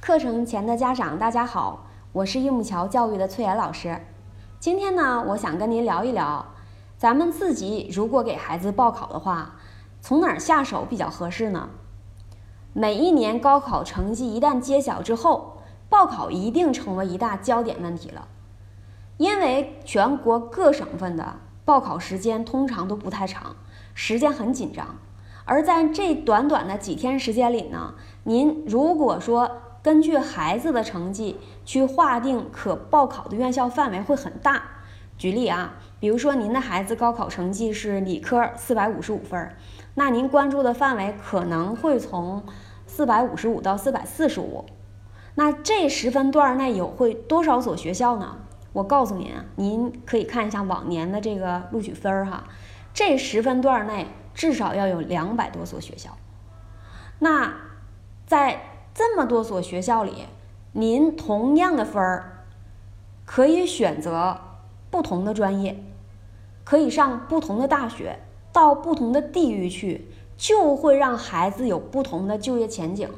课程前的家长，大家好，我是玉木桥教育的崔岩老师。今天呢，我想跟您聊一聊，咱们自己如果给孩子报考的话，从哪儿下手比较合适呢？每一年高考成绩一旦揭晓之后，报考一定成为一大焦点问题了，因为全国各省份的报考时间通常都不太长，时间很紧张。而在这短短的几天时间里呢，您如果说根据孩子的成绩去划定可报考的院校范围会很大。举例啊，比如说您的孩子高考成绩是理科四百五十五分，那您关注的范围可能会从四百五十五到四百四十五。那这十分段内有会多少所学校呢？我告诉您，您可以看一下往年的这个录取分儿哈，这十分段内。至少要有两百多所学校，那在这么多所学校里，您同样的分儿可以选择不同的专业，可以上不同的大学，到不同的地域去，就会让孩子有不同的就业前景。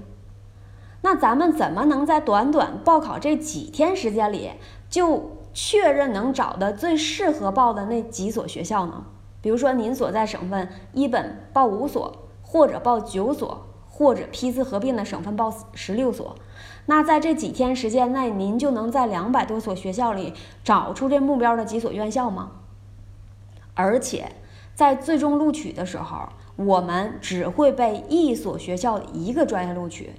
那咱们怎么能在短短报考这几天时间里，就确认能找的最适合报的那几所学校呢？比如说，您所在省份一本报五所，或者报九所，或者批次合并的省份报十六所，那在这几天时间内，您就能在两百多所学校里找出这目标的几所院校吗？而且，在最终录取的时候，我们只会被一所学校的一个专业录取，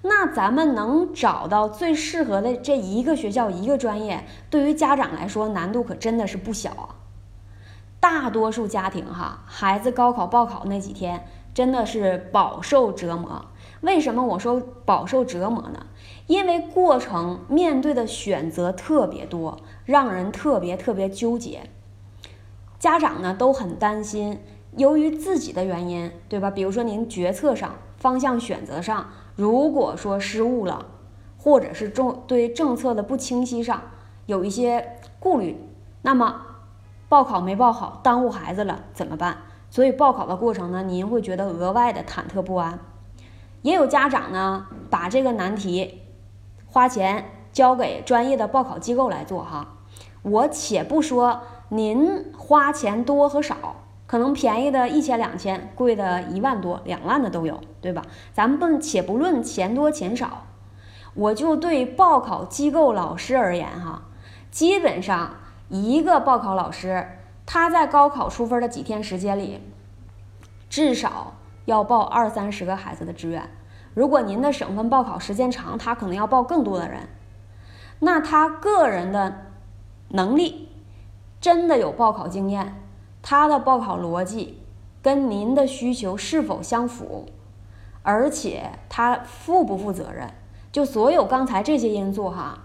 那咱们能找到最适合的这一个学校一个专业，对于家长来说难度可真的是不小啊。大多数家庭哈，孩子高考报考那几天真的是饱受折磨。为什么我说饱受折磨呢？因为过程面对的选择特别多，让人特别特别纠结。家长呢都很担心，由于自己的原因，对吧？比如说您决策上、方向选择上，如果说失误了，或者是政对政策的不清晰上有一些顾虑，那么。报考没报好，耽误孩子了怎么办？所以报考的过程呢，您会觉得额外的忐忑不安。也有家长呢，把这个难题花钱交给专业的报考机构来做哈。我且不说您花钱多和少，可能便宜的一千两千，贵的一万多两万的都有，对吧？咱们不且不论钱多钱少，我就对报考机构老师而言哈，基本上。一个报考老师，他在高考出分的几天时间里，至少要报二三十个孩子的志愿。如果您的省份报考时间长，他可能要报更多的人。那他个人的能力真的有报考经验，他的报考逻辑跟您的需求是否相符，而且他负不负责任，就所有刚才这些因素哈，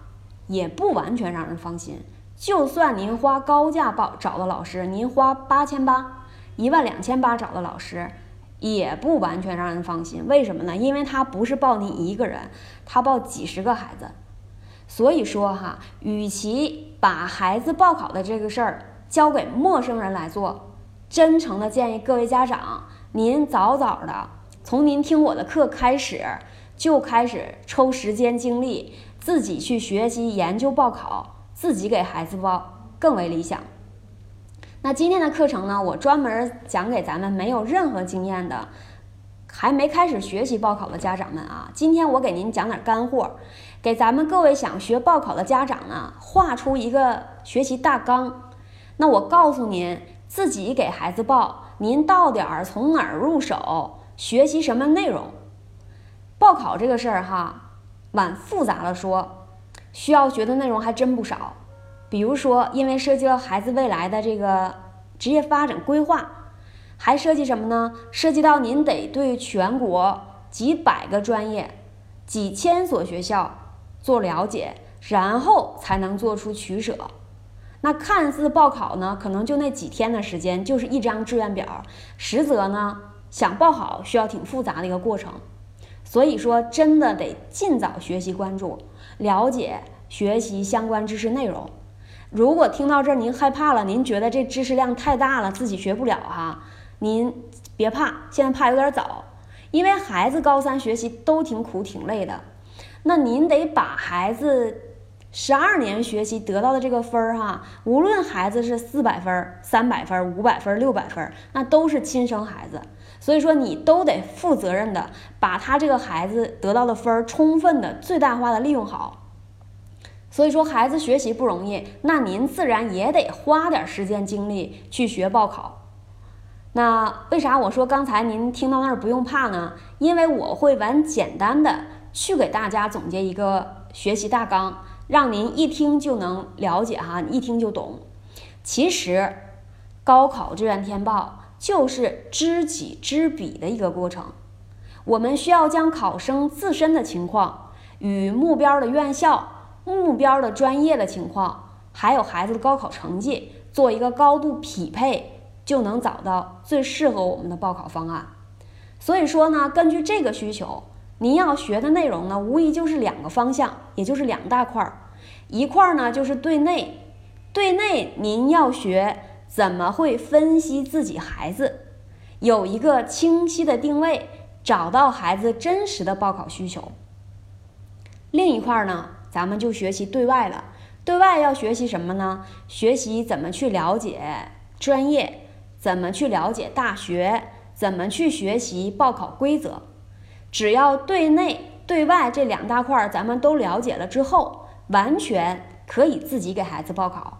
也不完全让人放心。就算您花高价报找的老师，您花八千八、一万两千八找的老师，也不完全让人放心。为什么呢？因为他不是报你一个人，他报几十个孩子。所以说哈，与其把孩子报考的这个事儿交给陌生人来做，真诚的建议各位家长，您早早的从您听我的课开始，就开始抽时间精力自己去学习研究报考。自己给孩子报更为理想。那今天的课程呢，我专门讲给咱们没有任何经验的、还没开始学习报考的家长们啊。今天我给您讲点干货，给咱们各位想学报考的家长呢，画出一个学习大纲。那我告诉您，自己给孩子报，您到点儿从哪儿入手，学习什么内容？报考这个事儿哈，往复杂了说。需要学的内容还真不少，比如说，因为涉及到孩子未来的这个职业发展规划，还涉及什么呢？涉及到您得对全国几百个专业、几千所学校做了解，然后才能做出取舍。那看似报考呢，可能就那几天的时间，就是一张志愿表，实则呢，想报好需要挺复杂的一个过程。所以说，真的得尽早学习关注。了解学习相关知识内容。如果听到这儿您害怕了，您觉得这知识量太大了，自己学不了哈，您别怕，现在怕有点早，因为孩子高三学习都挺苦挺累的。那您得把孩子十二年学习得到的这个分儿哈，无论孩子是四百分、三百分、五百分、六百分，那都是亲生孩子，所以说你都得负责任的把他这个孩子得到的分儿充分的、最大化的利用好。所以说孩子学习不容易，那您自然也得花点时间精力去学报考。那为啥我说刚才您听到那儿不用怕呢？因为我会完简单的去给大家总结一个学习大纲，让您一听就能了解哈，一听就懂。其实高考志愿填报就是知己知彼的一个过程，我们需要将考生自身的情况与目标的院校。目标的专业的情况，还有孩子的高考成绩，做一个高度匹配，就能找到最适合我们的报考方案。所以说呢，根据这个需求，您要学的内容呢，无疑就是两个方向，也就是两大块儿。一块儿呢就是对内，对内您要学怎么会分析自己孩子，有一个清晰的定位，找到孩子真实的报考需求。另一块儿呢。咱们就学习对外了，对外要学习什么呢？学习怎么去了解专业，怎么去了解大学，怎么去学习报考规则。只要对内对外这两大块咱们都了解了之后，完全可以自己给孩子报考。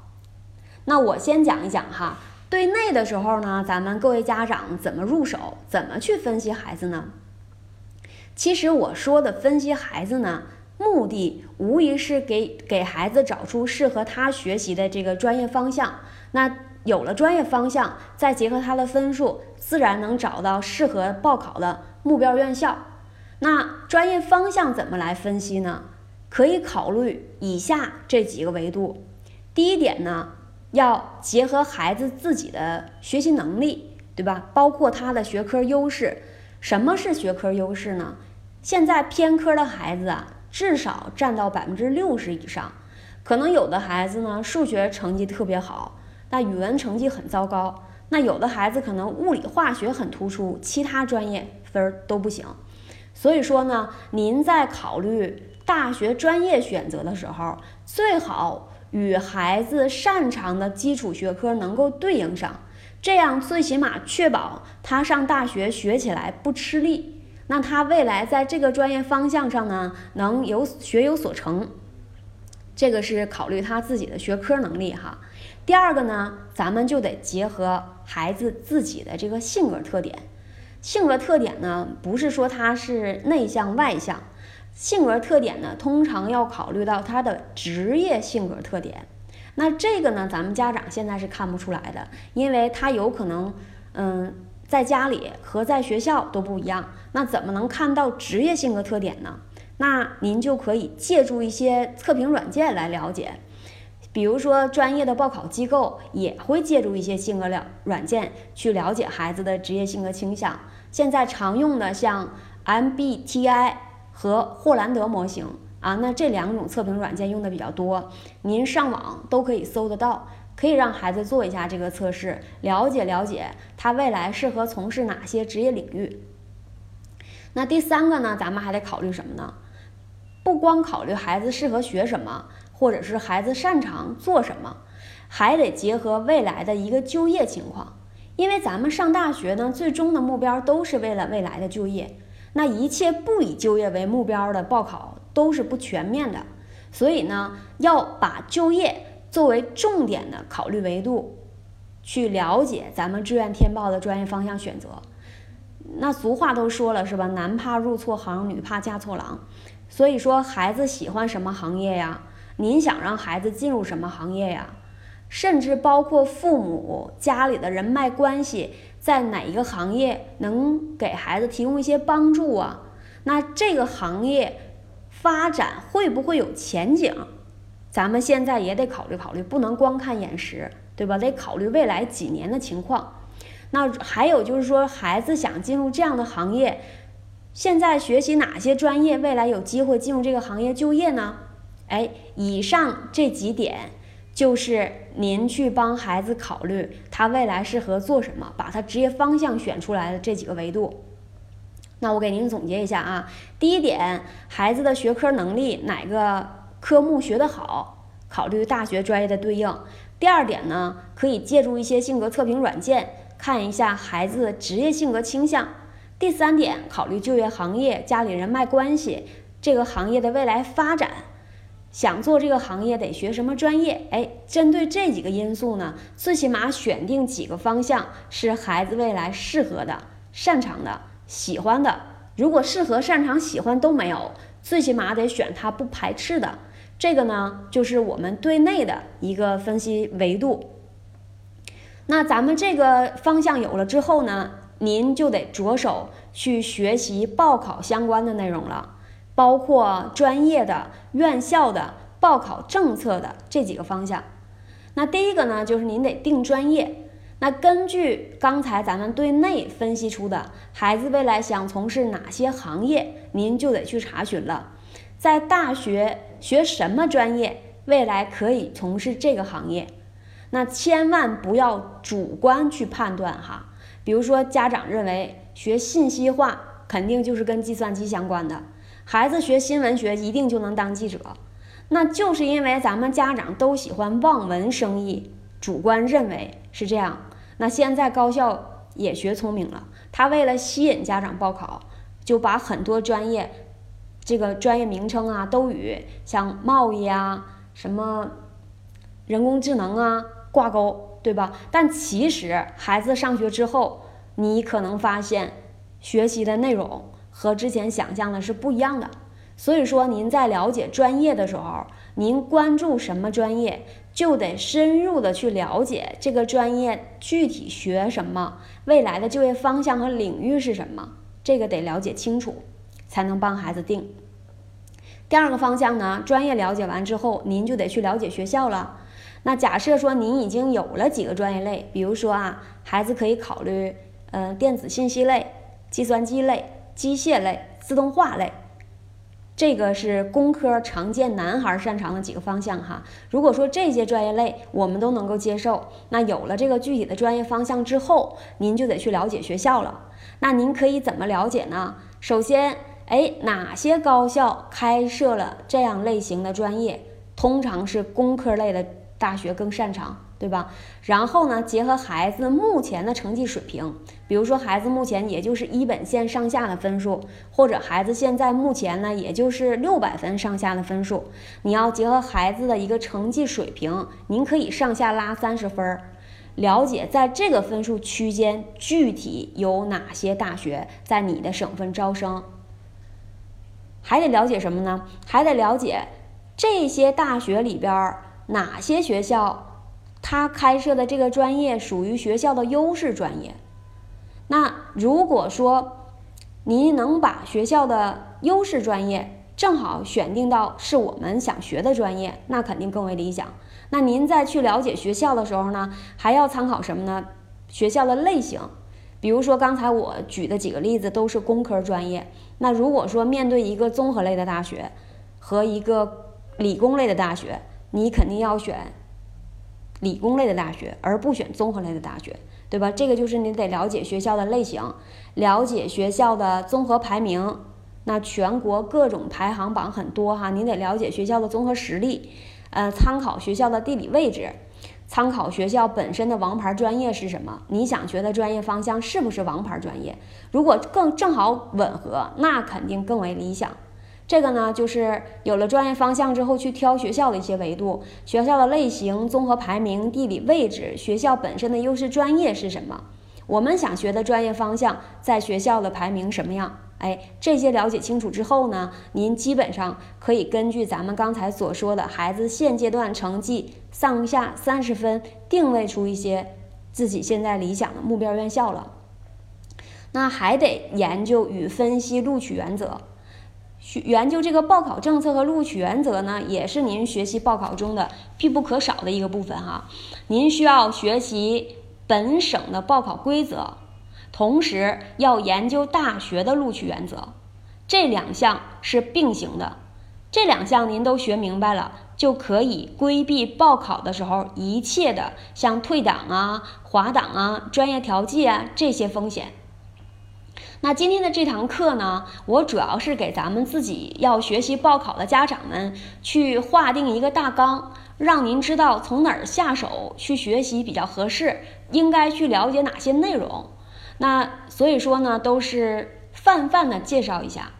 那我先讲一讲哈，对内的时候呢，咱们各位家长怎么入手，怎么去分析孩子呢？其实我说的分析孩子呢。目的无疑是给给孩子找出适合他学习的这个专业方向。那有了专业方向，再结合他的分数，自然能找到适合报考的目标院校。那专业方向怎么来分析呢？可以考虑以下这几个维度。第一点呢，要结合孩子自己的学习能力，对吧？包括他的学科优势。什么是学科优势呢？现在偏科的孩子啊。至少占到百分之六十以上，可能有的孩子呢数学成绩特别好，那语文成绩很糟糕。那有的孩子可能物理化学很突出，其他专业分儿都不行。所以说呢，您在考虑大学专业选择的时候，最好与孩子擅长的基础学科能够对应上，这样最起码确保他上大学学起来不吃力。那他未来在这个专业方向上呢，能有学有所成，这个是考虑他自己的学科能力哈。第二个呢，咱们就得结合孩子自己的这个性格特点。性格特点呢，不是说他是内向外向，性格特点呢，通常要考虑到他的职业性格特点。那这个呢，咱们家长现在是看不出来的，因为他有可能，嗯。在家里和在学校都不一样，那怎么能看到职业性格特点呢？那您就可以借助一些测评软件来了解，比如说专业的报考机构也会借助一些性格了软件去了解孩子的职业性格倾向。现在常用的像 MBTI 和霍兰德模型啊，那这两种测评软件用的比较多，您上网都可以搜得到。可以让孩子做一下这个测试，了解了解他未来适合从事哪些职业领域。那第三个呢，咱们还得考虑什么呢？不光考虑孩子适合学什么，或者是孩子擅长做什么，还得结合未来的一个就业情况。因为咱们上大学呢，最终的目标都是为了未来的就业。那一切不以就业为目标的报考都是不全面的，所以呢，要把就业。作为重点的考虑维度，去了解咱们志愿填报的专业方向选择。那俗话都说了是吧？男怕入错行，女怕嫁错郎。所以说，孩子喜欢什么行业呀？您想让孩子进入什么行业呀？甚至包括父母家里的人脉关系，在哪一个行业能给孩子提供一些帮助啊？那这个行业发展会不会有前景？咱们现在也得考虑考虑，不能光看眼识，对吧？得考虑未来几年的情况。那还有就是说，孩子想进入这样的行业，现在学习哪些专业，未来有机会进入这个行业就业呢？哎，以上这几点就是您去帮孩子考虑他未来适合做什么，把他职业方向选出来的这几个维度。那我给您总结一下啊，第一点，孩子的学科能力哪个科目学得好，考虑大学专业的对应。第二点呢，可以借助一些性格测评软件，看一下孩子职业性格倾向。第三点，考虑就业行业、家里人脉关系，这个行业的未来发展。想做这个行业得学什么专业？哎，针对这几个因素呢，最起码选定几个方向是孩子未来适合的、擅长的。喜欢的，如果适合、擅长、喜欢都没有，最起码得选他不排斥的。这个呢，就是我们对内的一个分析维度。那咱们这个方向有了之后呢，您就得着手去学习报考相关的内容了，包括专业的、院校的、报考政策的这几个方向。那第一个呢，就是您得定专业。那根据刚才咱们对内分析出的孩子未来想从事哪些行业，您就得去查询了，在大学学什么专业，未来可以从事这个行业。那千万不要主观去判断哈，比如说家长认为学信息化肯定就是跟计算机相关的，孩子学新闻学一定就能当记者，那就是因为咱们家长都喜欢望文生义，主观认为是这样。那现在高校也学聪明了，他为了吸引家长报考，就把很多专业，这个专业名称啊都与像贸易啊、什么人工智能啊挂钩，对吧？但其实孩子上学之后，你可能发现学习的内容和之前想象的是不一样的。所以说，您在了解专业的时候，您关注什么专业？就得深入的去了解这个专业具体学什么，未来的就业方向和领域是什么，这个得了解清楚，才能帮孩子定。第二个方向呢，专业了解完之后，您就得去了解学校了。那假设说您已经有了几个专业类，比如说啊，孩子可以考虑，呃，电子信息类、计算机类、机械类、自动化类。这个是工科常见男孩擅长的几个方向哈。如果说这些专业类我们都能够接受，那有了这个具体的专业方向之后，您就得去了解学校了。那您可以怎么了解呢？首先，哎，哪些高校开设了这样类型的专业？通常是工科类的大学更擅长。对吧？然后呢，结合孩子目前的成绩水平，比如说孩子目前也就是一本线上下的分数，或者孩子现在目前呢也就是六百分上下的分数，你要结合孩子的一个成绩水平，您可以上下拉三十分儿，了解在这个分数区间具体有哪些大学在你的省份招生，还得了解什么呢？还得了解这些大学里边哪些学校。他开设的这个专业属于学校的优势专业。那如果说您能把学校的优势专业正好选定到是我们想学的专业，那肯定更为理想。那您在去了解学校的时候呢，还要参考什么呢？学校的类型。比如说刚才我举的几个例子都是工科专业。那如果说面对一个综合类的大学和一个理工类的大学，你肯定要选。理工类的大学，而不选综合类的大学，对吧？这个就是你得了解学校的类型，了解学校的综合排名。那全国各种排行榜很多哈，你得了解学校的综合实力，呃，参考学校的地理位置，参考学校本身的王牌专业是什么？你想学的专业方向是不是王牌专业？如果更正好吻合，那肯定更为理想。这个呢，就是有了专业方向之后，去挑学校的一些维度，学校的类型、综合排名、地理位置、学校本身的优势专业是什么？我们想学的专业方向在学校的排名什么样？哎，这些了解清楚之后呢，您基本上可以根据咱们刚才所说的孩子现阶段成绩上下三十分，定位出一些自己现在理想的目标院校了。那还得研究与分析录取原则。研究这个报考政策和录取原则呢，也是您学习报考中的必不可少的一个部分哈。您需要学习本省的报考规则，同时要研究大学的录取原则，这两项是并行的。这两项您都学明白了，就可以规避报考的时候一切的像退档啊、滑档啊、专业调剂啊这些风险。那今天的这堂课呢，我主要是给咱们自己要学习报考的家长们去划定一个大纲，让您知道从哪儿下手去学习比较合适，应该去了解哪些内容。那所以说呢，都是泛泛的介绍一下。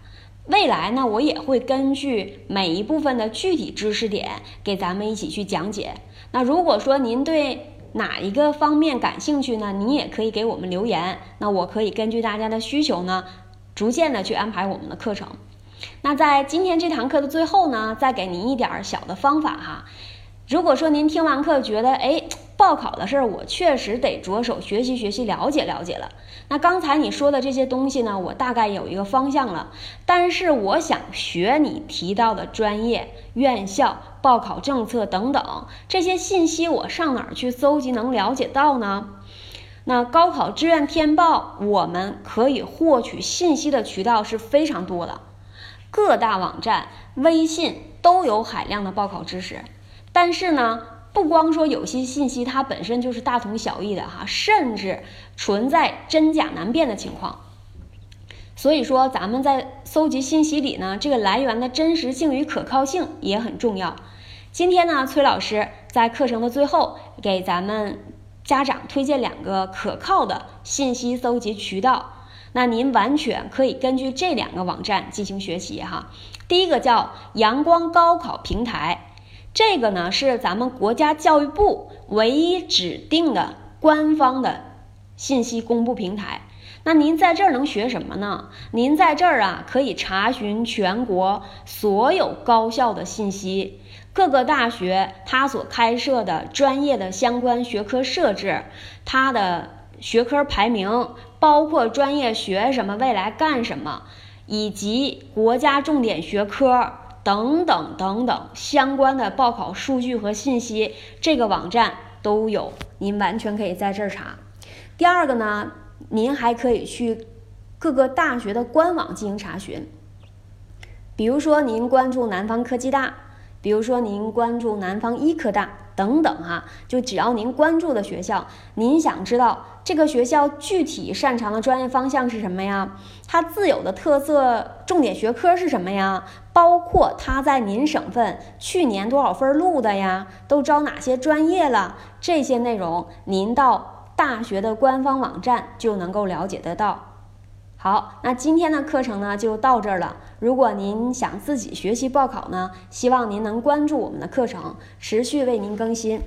未来呢，我也会根据每一部分的具体知识点给咱们一起去讲解。那如果说您对哪一个方面感兴趣呢？你也可以给我们留言。那我可以根据大家的需求呢，逐渐的去安排我们的课程。那在今天这堂课的最后呢，再给您一点小的方法哈。如果说您听完课觉得，哎。报考的事儿，我确实得着手学习学习，了解了解了。那刚才你说的这些东西呢，我大概有一个方向了。但是我想学你提到的专业、院校、报考政策等等这些信息，我上哪儿去搜集能了解到呢？那高考志愿填报，我们可以获取信息的渠道是非常多的，各大网站、微信都有海量的报考知识。但是呢？不光说有些信息它本身就是大同小异的哈，甚至存在真假难辨的情况。所以说咱们在搜集信息里呢，这个来源的真实性与可靠性也很重要。今天呢，崔老师在课程的最后给咱们家长推荐两个可靠的信息搜集渠道，那您完全可以根据这两个网站进行学习哈。第一个叫阳光高考平台。这个呢是咱们国家教育部唯一指定的官方的信息公布平台。那您在这儿能学什么呢？您在这儿啊可以查询全国所有高校的信息，各个大学它所开设的专业的相关学科设置，它的学科排名，包括专业学什么，未来干什么，以及国家重点学科。等等等等相关的报考数据和信息，这个网站都有，您完全可以在这儿查。第二个呢，您还可以去各个大学的官网进行查询，比如说您关注南方科技大，比如说您关注南方医科大。等等哈，就只要您关注的学校，您想知道这个学校具体擅长的专业方向是什么呀？它自有的特色重点学科是什么呀？包括他在您省份去年多少分录的呀？都招哪些专业了？这些内容您到大学的官方网站就能够了解得到。好，那今天的课程呢就到这儿了。如果您想自己学习报考呢，希望您能关注我们的课程，持续为您更新。